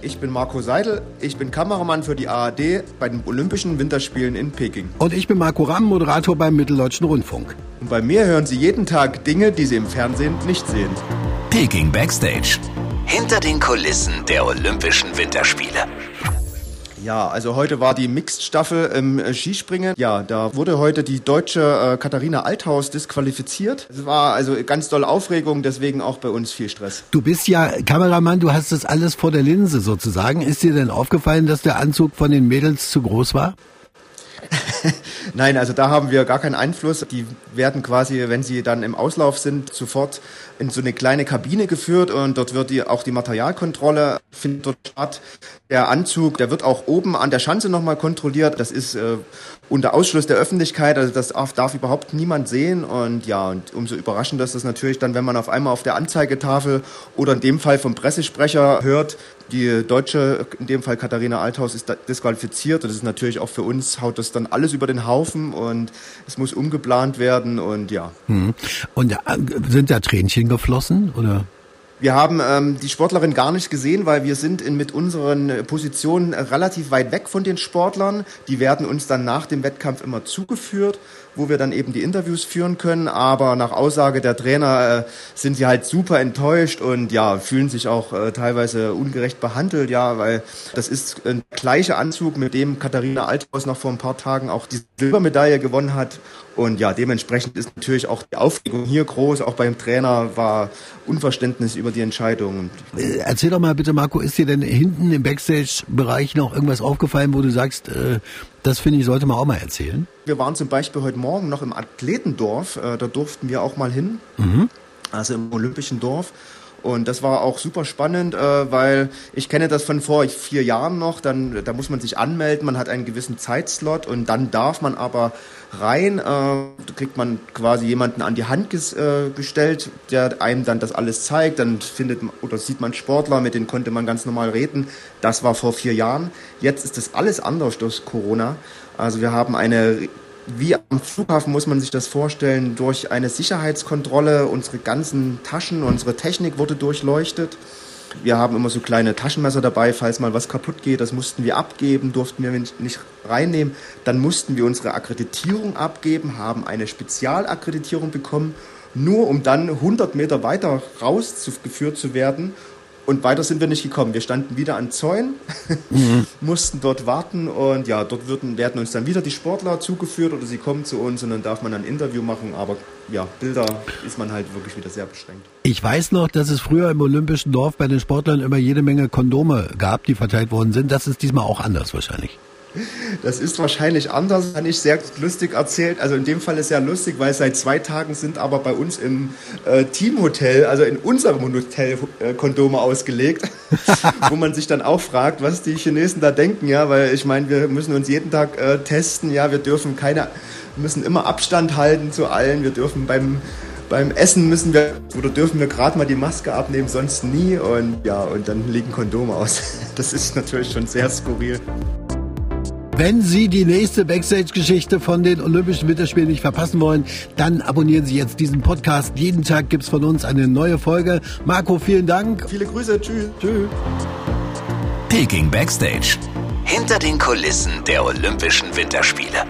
Ich bin Marco Seidel, ich bin Kameramann für die ARD bei den Olympischen Winterspielen in Peking. Und ich bin Marco Ramm, Moderator beim Mitteldeutschen Rundfunk. Und bei mir hören Sie jeden Tag Dinge, die Sie im Fernsehen nicht sehen. Peking Backstage. Hinter den Kulissen der Olympischen Winterspiele. Ja, also heute war die Mixed-Staffel im äh, Skispringen. Ja, da wurde heute die deutsche äh, Katharina Althaus disqualifiziert. Es war also ganz doll Aufregung, deswegen auch bei uns viel Stress. Du bist ja Kameramann, du hast das alles vor der Linse sozusagen. Ist dir denn aufgefallen, dass der Anzug von den Mädels zu groß war? Nein, also da haben wir gar keinen Einfluss. Die werden quasi, wenn sie dann im Auslauf sind, sofort in so eine kleine Kabine geführt und dort wird die, auch die Materialkontrolle findet dort statt. Der Anzug, der wird auch oben an der Schanze nochmal kontrolliert. Das ist äh, unter Ausschluss der Öffentlichkeit, also das darf, darf überhaupt niemand sehen und ja, und umso überraschender ist das natürlich dann, wenn man auf einmal auf der Anzeigetafel oder in dem Fall vom Pressesprecher hört, die Deutsche, in dem Fall Katharina Althaus, ist disqualifiziert. Und das ist natürlich auch für uns, haut das dann alles über den Haufen und es muss umgeplant werden und ja. Hm. Und äh, sind da Tränchen geflossen oder? Wir haben ähm, die Sportlerin gar nicht gesehen, weil wir sind in, mit unseren Positionen relativ weit weg von den Sportlern. Die werden uns dann nach dem Wettkampf immer zugeführt, wo wir dann eben die Interviews führen können. Aber nach Aussage der Trainer äh, sind sie halt super enttäuscht und ja, fühlen sich auch äh, teilweise ungerecht behandelt, ja, weil das ist ein gleicher Anzug, mit dem Katharina Althaus noch vor ein paar Tagen auch die Silbermedaille gewonnen hat. Und ja, dementsprechend ist natürlich auch die Aufregung hier groß. Auch beim Trainer war Unverständnis über die Entscheidung. Äh, erzähl doch mal bitte, Marco, ist dir denn hinten im Backstage-Bereich noch irgendwas aufgefallen, wo du sagst, äh, das finde ich, sollte man auch mal erzählen? Wir waren zum Beispiel heute Morgen noch im Athletendorf. Äh, da durften wir auch mal hin. Mhm. Also im Olympischen Dorf. Und das war auch super spannend, äh, weil ich kenne das von vor vier Jahren noch. Dann, da muss man sich anmelden, man hat einen gewissen Zeitslot und dann darf man aber rein. Äh, da kriegt man quasi jemanden an die Hand ges äh, gestellt, der einem dann das alles zeigt. Dann findet oder sieht man Sportler, mit denen konnte man ganz normal reden. Das war vor vier Jahren. Jetzt ist das alles anders durch Corona. Also wir haben eine wie am Flughafen muss man sich das vorstellen, durch eine Sicherheitskontrolle. Unsere ganzen Taschen, unsere Technik wurde durchleuchtet. Wir haben immer so kleine Taschenmesser dabei, falls mal was kaputt geht. Das mussten wir abgeben, durften wir nicht reinnehmen. Dann mussten wir unsere Akkreditierung abgeben, haben eine Spezialakkreditierung bekommen, nur um dann 100 Meter weiter rausgeführt zu werden und weiter sind wir nicht gekommen. Wir standen wieder an Zäunen, mhm. mussten dort warten und ja, dort würden, werden uns dann wieder die Sportler zugeführt oder sie kommen zu uns und dann darf man ein Interview machen. Aber ja, Bilder ist man halt wirklich wieder sehr beschränkt. Ich weiß noch, dass es früher im Olympischen Dorf bei den Sportlern immer jede Menge Kondome gab, die verteilt worden sind. Das ist diesmal auch anders wahrscheinlich. Das ist wahrscheinlich anders, kann ich sehr lustig erzählt. Also in dem Fall ist ja lustig, weil seit zwei Tagen sind aber bei uns im äh, Teamhotel, also in unserem Hotel, äh, Kondome ausgelegt, wo man sich dann auch fragt, was die Chinesen da denken, ja, weil ich meine, wir müssen uns jeden Tag äh, testen, ja, wir dürfen keine, müssen immer Abstand halten zu allen, wir dürfen beim beim Essen müssen wir oder dürfen wir gerade mal die Maske abnehmen, sonst nie und ja, und dann liegen Kondome aus. Das ist natürlich schon sehr skurril. Wenn Sie die nächste Backstage-Geschichte von den Olympischen Winterspielen nicht verpassen wollen, dann abonnieren Sie jetzt diesen Podcast. Jeden Tag gibt es von uns eine neue Folge. Marco, vielen Dank. Viele Grüße. Tschüss. Tschüss. Peking Backstage. Hinter den Kulissen der Olympischen Winterspiele.